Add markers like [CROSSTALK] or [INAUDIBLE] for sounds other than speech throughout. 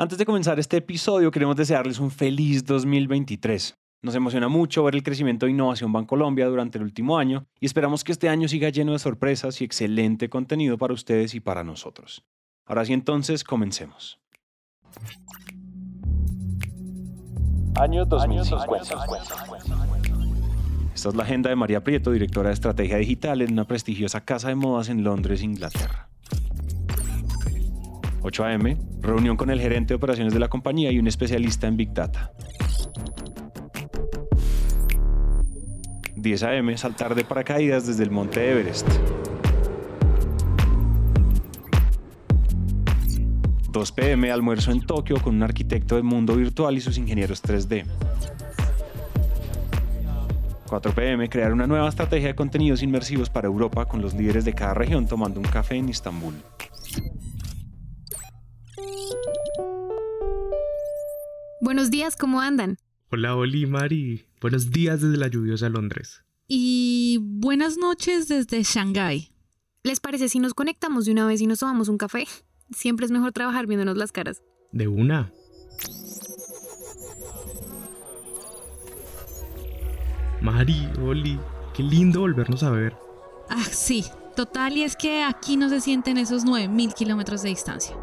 Antes de comenzar este episodio, queremos desearles un feliz 2023. Nos emociona mucho ver el crecimiento de Innovación Bancolombia durante el último año y esperamos que este año siga lleno de sorpresas y excelente contenido para ustedes y para nosotros. Ahora sí entonces, comencemos. Año 2050. Esta es la agenda de María Prieto, directora de Estrategia Digital en una prestigiosa casa de modas en Londres, Inglaterra. 8 a.m., reunión con el gerente de operaciones de la compañía y un especialista en Big Data. 10 a.m., saltar de paracaídas desde el monte Everest. 2 p.m., almuerzo en Tokio con un arquitecto del mundo virtual y sus ingenieros 3D. 4 pm, crear una nueva estrategia de contenidos inmersivos para Europa con los líderes de cada región tomando un café en Istambul. Buenos días, ¿cómo andan? Hola, Oli, Mari. Buenos días desde la lluviosa Londres. Y buenas noches desde Shanghái. ¿Les parece si nos conectamos de una vez y nos tomamos un café? Siempre es mejor trabajar viéndonos las caras. De una. Mari, Oli, qué lindo volvernos a ver. Ah, sí, total, y es que aquí no se sienten esos 9.000 kilómetros de distancia.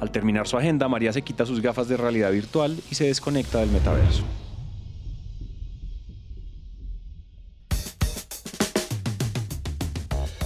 Al terminar su agenda, María se quita sus gafas de realidad virtual y se desconecta del metaverso.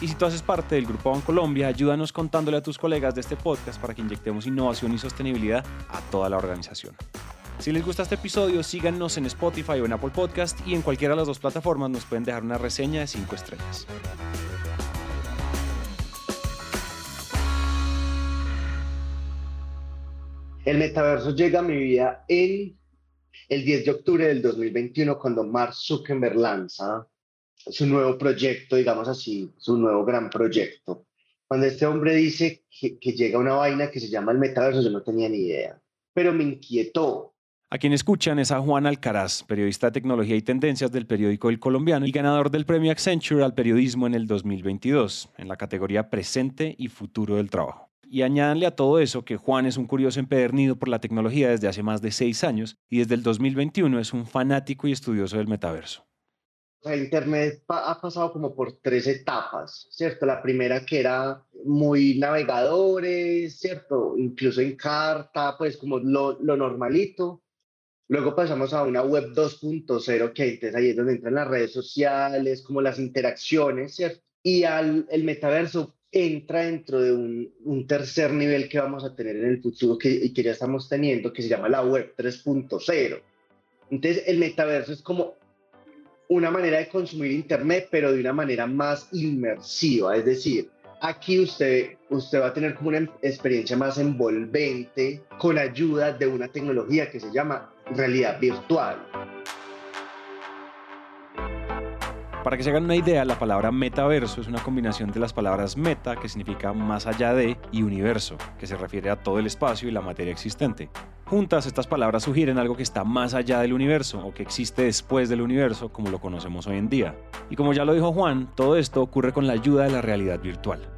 Y si tú haces parte del Grupo Bancolombia, ayúdanos contándole a tus colegas de este podcast para que inyectemos innovación y sostenibilidad a toda la organización. Si les gusta este episodio, síganos en Spotify o en Apple Podcast y en cualquiera de las dos plataformas nos pueden dejar una reseña de 5 estrellas. El metaverso llega a mi vida en el 10 de octubre del 2021 cuando Mark Zuckerberg lanza su nuevo proyecto, digamos así, su nuevo gran proyecto. Cuando este hombre dice que, que llega una vaina que se llama el metaverso, yo no tenía ni idea, pero me inquietó a quien escuchan es a Juan Alcaraz, periodista de tecnología y tendencias del periódico El Colombiano y ganador del premio Accenture al periodismo en el 2022, en la categoría Presente y Futuro del Trabajo. Y añádanle a todo eso que Juan es un curioso empedernido por la tecnología desde hace más de seis años y desde el 2021 es un fanático y estudioso del metaverso. Internet ha pasado como por tres etapas, ¿cierto? La primera que era muy navegadores, ¿cierto? Incluso en carta, pues como lo, lo normalito. Luego pasamos a una web 2.0, que entonces ahí es donde entran las redes sociales, como las interacciones, ¿cierto? Y al, el metaverso entra dentro de un, un, tercer nivel que vamos a tener en el futuro que, y que ya estamos teniendo, que se llama la web 3.0. Entonces el metaverso es como una manera de consumir Internet, pero de una manera más inmersiva, es decir, aquí usted, usted va a tener como una experiencia más envolvente con ayuda de una tecnología que se llama realidad virtual. Para que se hagan una idea, la palabra metaverso es una combinación de las palabras meta, que significa más allá de, y universo, que se refiere a todo el espacio y la materia existente. Juntas, estas palabras sugieren algo que está más allá del universo o que existe después del universo como lo conocemos hoy en día. Y como ya lo dijo Juan, todo esto ocurre con la ayuda de la realidad virtual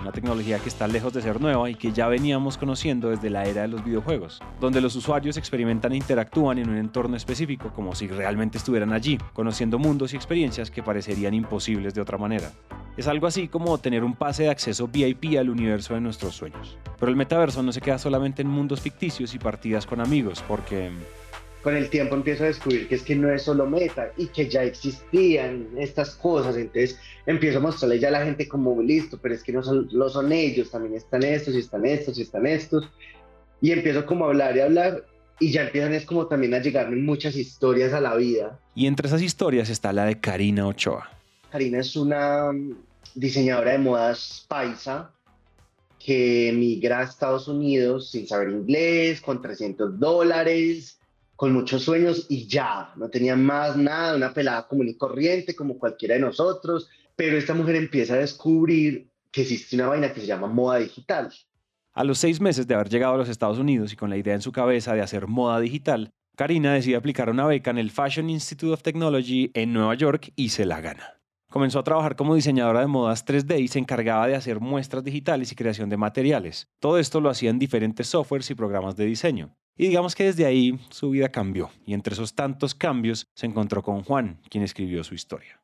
una tecnología que está lejos de ser nueva y que ya veníamos conociendo desde la era de los videojuegos, donde los usuarios experimentan e interactúan en un entorno específico como si realmente estuvieran allí, conociendo mundos y experiencias que parecerían imposibles de otra manera. Es algo así como tener un pase de acceso VIP al universo de nuestros sueños. Pero el metaverso no se queda solamente en mundos ficticios y partidas con amigos, porque con el tiempo empiezo a descubrir que es que no es solo meta y que ya existían estas cosas. Entonces empiezo a mostrarle ya a la gente como listo, pero es que no son, lo son ellos, también están estos y están estos y están estos. Y empiezo como a hablar y hablar y ya empiezan es como también a llegarme muchas historias a la vida. Y entre esas historias está la de Karina Ochoa. Karina es una diseñadora de modas paisa que emigra a Estados Unidos sin saber inglés, con 300 dólares, con muchos sueños y ya, no tenía más nada, una pelada común y corriente como cualquiera de nosotros, pero esta mujer empieza a descubrir que existe una vaina que se llama moda digital. A los seis meses de haber llegado a los Estados Unidos y con la idea en su cabeza de hacer moda digital, Karina decide aplicar una beca en el Fashion Institute of Technology en Nueva York y se la gana. Comenzó a trabajar como diseñadora de modas 3D y se encargaba de hacer muestras digitales y creación de materiales. Todo esto lo hacía en diferentes softwares y programas de diseño. Y digamos que desde ahí su vida cambió, y entre esos tantos cambios se encontró con Juan, quien escribió su historia.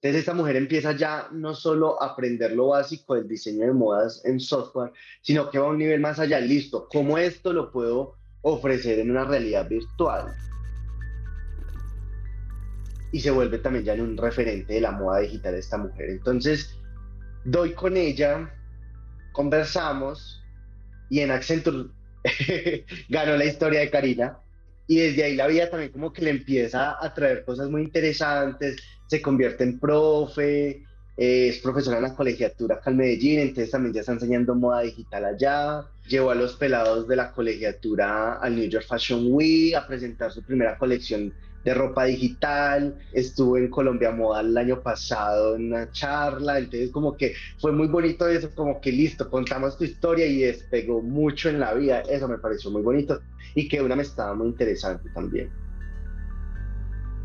Entonces esta mujer empieza ya no solo a aprender lo básico del diseño de modas en software, sino que va a un nivel más allá, listo, ¿cómo esto lo puedo ofrecer en una realidad virtual. Y se vuelve también ya un referente de la moda digital de esta mujer. Entonces, doy con ella, conversamos y en Accenture [LAUGHS] ganó la historia de Karina. Y desde ahí la vida también como que le empieza a traer cosas muy interesantes, se convierte en profe, es profesora en la colegiatura acá en Medellín, entonces también ya está enseñando moda digital allá. Llevó a los pelados de la colegiatura al New York Fashion Week a presentar su primera colección de ropa digital. Estuvo en Colombia Moda el año pasado en una charla, entonces como que fue muy bonito eso, como que listo, contamos tu historia y despegó mucho en la vida. Eso me pareció muy bonito y que una me estaba muy interesante también.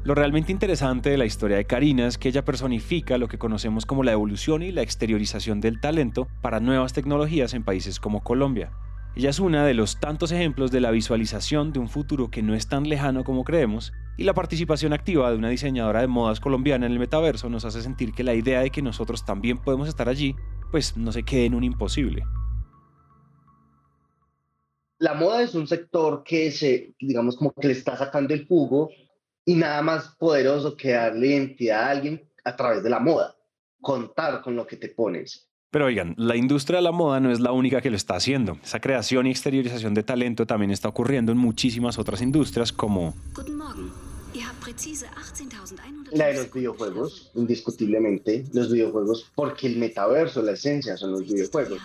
Lo realmente interesante de la historia de Karina es que ella personifica lo que conocemos como la evolución y la exteriorización del talento para nuevas tecnologías en países como Colombia. Ella es una de los tantos ejemplos de la visualización de un futuro que no es tan lejano como creemos, y la participación activa de una diseñadora de modas colombiana en el metaverso nos hace sentir que la idea de que nosotros también podemos estar allí, pues no se quede en un imposible. La moda es un sector que se, digamos, como que le está sacando el jugo y nada más poderoso que darle identidad a alguien a través de la moda, contar con lo que te pones. Pero oigan, la industria de la moda no es la única que lo está haciendo. Esa creación y exteriorización de talento también está ocurriendo en muchísimas otras industrias como... La de los videojuegos, indiscutiblemente, los videojuegos, porque el metaverso, la esencia son los videojuegos.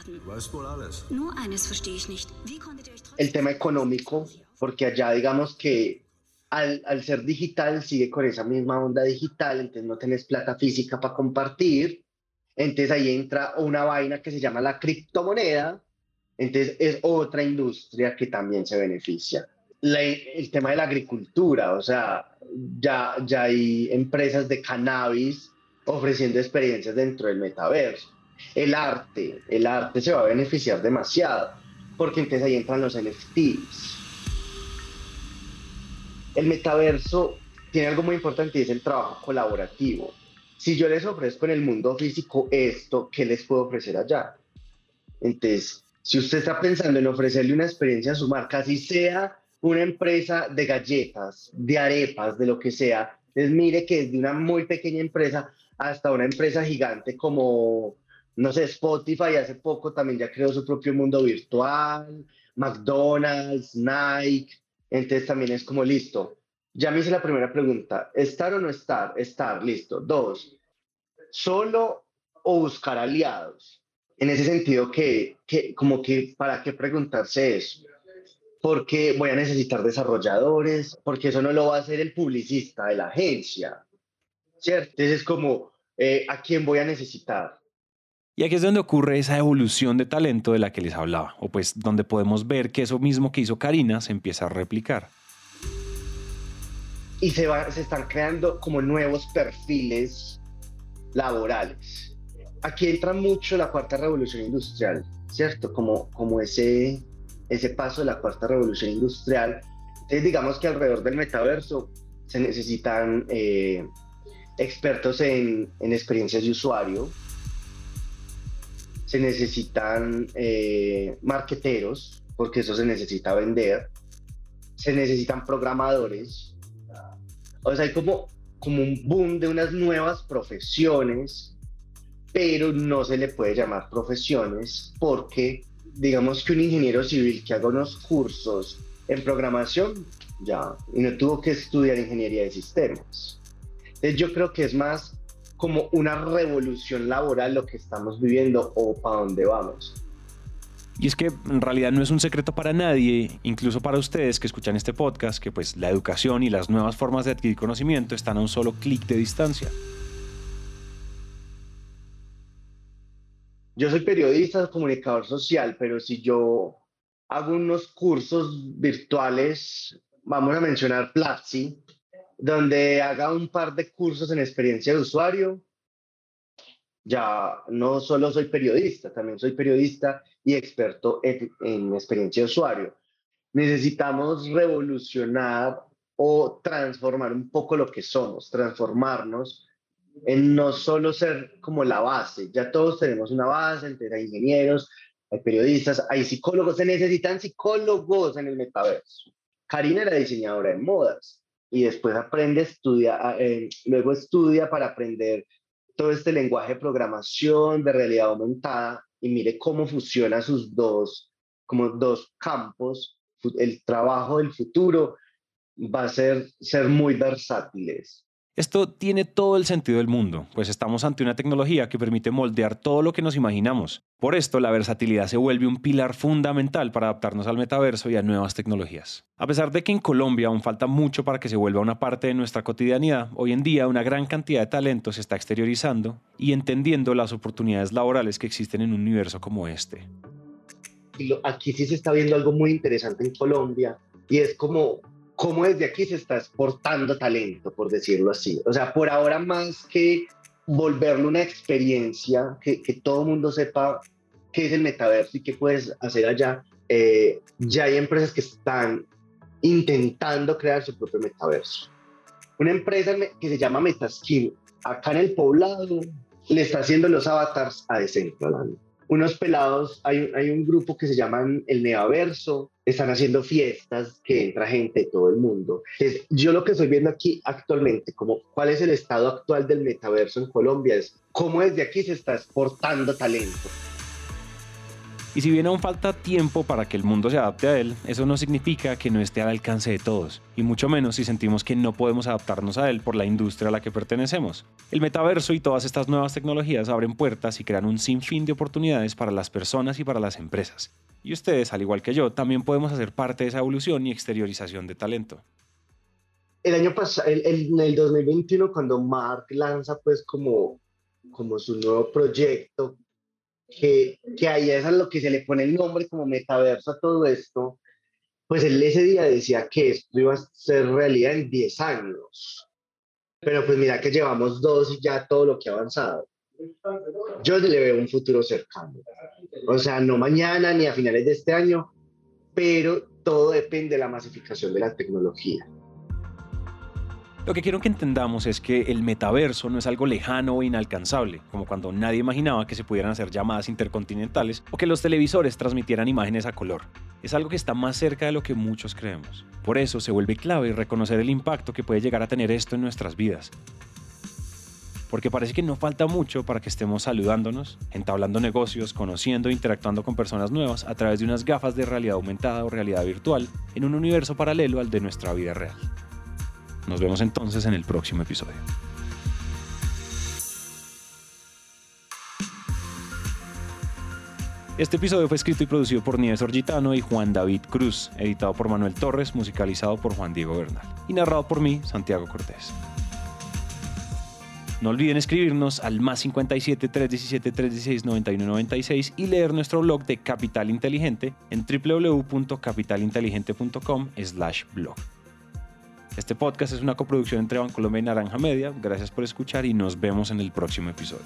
El tema económico, porque allá digamos que al, ser digital sigue con esa misma onda digital, entonces no tenés plata física para compartir, entonces ahí entra una vaina que se llama la criptomoneda, entonces es otra industria que también se beneficia. el tema de la agricultura, o sea, ya, ya hay empresas de cannabis ofreciendo experiencias dentro del metaverso. El arte, el arte se va a beneficiar demasiado, porque entonces ahí entran los NFTs el metaverso tiene algo muy importante y es el trabajo colaborativo. Si yo les ofrezco en el mundo físico esto, ¿qué les puedo ofrecer allá? Entonces, si usted está pensando en ofrecerle una experiencia a su marca, así sea una empresa de galletas, de arepas, de lo que sea, les mire que desde una muy pequeña empresa hasta una empresa gigante como, no sé, Spotify hace poco también ya creó su propio mundo virtual, McDonald's, Nike, entonces también es como listo. Ya me hice la primera pregunta, ¿estar o no estar? Estar, listo. Dos, solo o buscar aliados. En ese sentido, que, que como que, ¿para qué preguntarse eso? Porque voy a necesitar desarrolladores, porque eso no lo va a hacer el publicista de la agencia, ¿cierto? Entonces es como, eh, ¿a quién voy a necesitar? Y aquí es donde ocurre esa evolución de talento de la que les hablaba, o pues donde podemos ver que eso mismo que hizo Karina se empieza a replicar. Y se, se están creando como nuevos perfiles laborales. Aquí entra mucho la cuarta revolución industrial, ¿cierto? Como, como ese, ese paso de la cuarta revolución industrial. Entonces digamos que alrededor del metaverso se necesitan eh, expertos en, en experiencias de usuario, se necesitan eh, marqueteros, porque eso se necesita vender, se necesitan programadores, o sea, hay como, como un boom de unas nuevas profesiones, pero no se le puede llamar profesiones porque digamos que un ingeniero civil que haga unos cursos en programación, ya, y no tuvo que estudiar ingeniería de sistemas. Entonces yo creo que es más como una revolución laboral lo que estamos viviendo o para dónde vamos. Y es que en realidad no es un secreto para nadie, incluso para ustedes que escuchan este podcast, que pues la educación y las nuevas formas de adquirir conocimiento están a un solo clic de distancia. Yo soy periodista, comunicador social, pero si yo hago unos cursos virtuales, vamos a mencionar Platzi, donde haga un par de cursos en experiencia de usuario, ya no solo soy periodista, también soy periodista y experto en, experiencia de usuario. Necesitamos revolucionar o transformar un poco lo que somos, transformarnos en no solo ser como la base, ya todos tenemos una base, hay ingenieros, hay periodistas, hay psicólogos, se necesitan psicólogos en el metaverso. Karina era diseñadora de modas y después aprende, estudia, eh, luego estudia para aprender todo este lenguaje de programación, de realidad aumentada, y mire cómo fusionan sus dos, como dos campos, el trabajo del futuro va a ser, ser muy versátiles. Esto tiene todo el sentido del mundo, pues estamos ante una tecnología que permite moldear todo lo que nos imaginamos. Por esto, la versatilidad se vuelve un pilar fundamental para adaptarnos al metaverso y a nuevas tecnologías. A pesar de que en Colombia aún falta mucho para que se vuelva una parte de nuestra cotidianidad, hoy en día una gran cantidad de talento se está exteriorizando y entendiendo las oportunidades laborales que existen en un universo como este. Aquí sí se está viendo algo muy interesante en Colombia y es como cómo desde aquí se está exportando talento, por decirlo así. O sea, por ahora más que volverlo una experiencia, que, todo el mundo sepa qué es el metaverso y qué puedes hacer allá, eh, ya hay empresas que están intentando crear su propio metaverso. Una empresa que se llama Metaskin, acá en el poblado, le está haciendo los avatars a Decentraland unos pelados, hay, un grupo que se llaman el Neaverso, están haciendo fiestas que entra gente de todo el mundo. Es, yo lo que estoy viendo aquí actualmente, como cuál es el estado actual del metaverso en Colombia, es cómo desde aquí se está exportando talento. Y si bien aún falta tiempo para que el mundo se adapte a él, eso no significa que no esté al alcance de todos, y mucho menos si sentimos que no podemos adaptarnos a él por la industria a la que pertenecemos. El metaverso y todas estas nuevas tecnologías abren puertas y crean un sinfín de oportunidades para las personas y para las empresas. Y ustedes, al igual que yo, también podemos hacer parte de esa evolución y exteriorización de talento. El año pasado, en el 2021, cuando Mark lanza pues como, como su nuevo proyecto, que, que ahí es a lo que se le pone el nombre como metaverso a todo esto, pues él ese día decía que esto iba a ser realidad en 10 años. Pero pues mira que llevamos dos y ya todo lo que ha avanzado. Yo le veo un futuro cercano. O sea, no mañana ni a finales de este año, pero todo depende de la masificación de la tecnología. Lo que quiero que entendamos es que el metaverso no es algo lejano o inalcanzable, como cuando nadie imaginaba que se pudieran hacer llamadas intercontinentales o que los televisores transmitieran imágenes a color. Es algo que está más cerca de lo que muchos creemos. Por eso se vuelve clave reconocer el impacto que puede llegar a tener esto en nuestras vidas. Porque parece que no falta mucho para que estemos saludándonos, entablando negocios, conociendo e interactuando con personas nuevas a través de unas gafas de realidad aumentada o realidad virtual en un universo paralelo al de nuestra vida real. Nos vemos entonces en el próximo episodio. Este episodio fue escrito y producido por Nieves Orgitano y Juan David Cruz, editado por Manuel Torres, musicalizado por Juan Diego Bernal y narrado por mí, Santiago Cortés. No olviden escribirnos al más 57 317 316 9196 y leer nuestro blog de Capital Inteligente en www.capitalinteligente.com/blog. Este podcast es una coproducción entre Bancolombia y Naranja Media. Gracias por escuchar y nos vemos en el próximo episodio.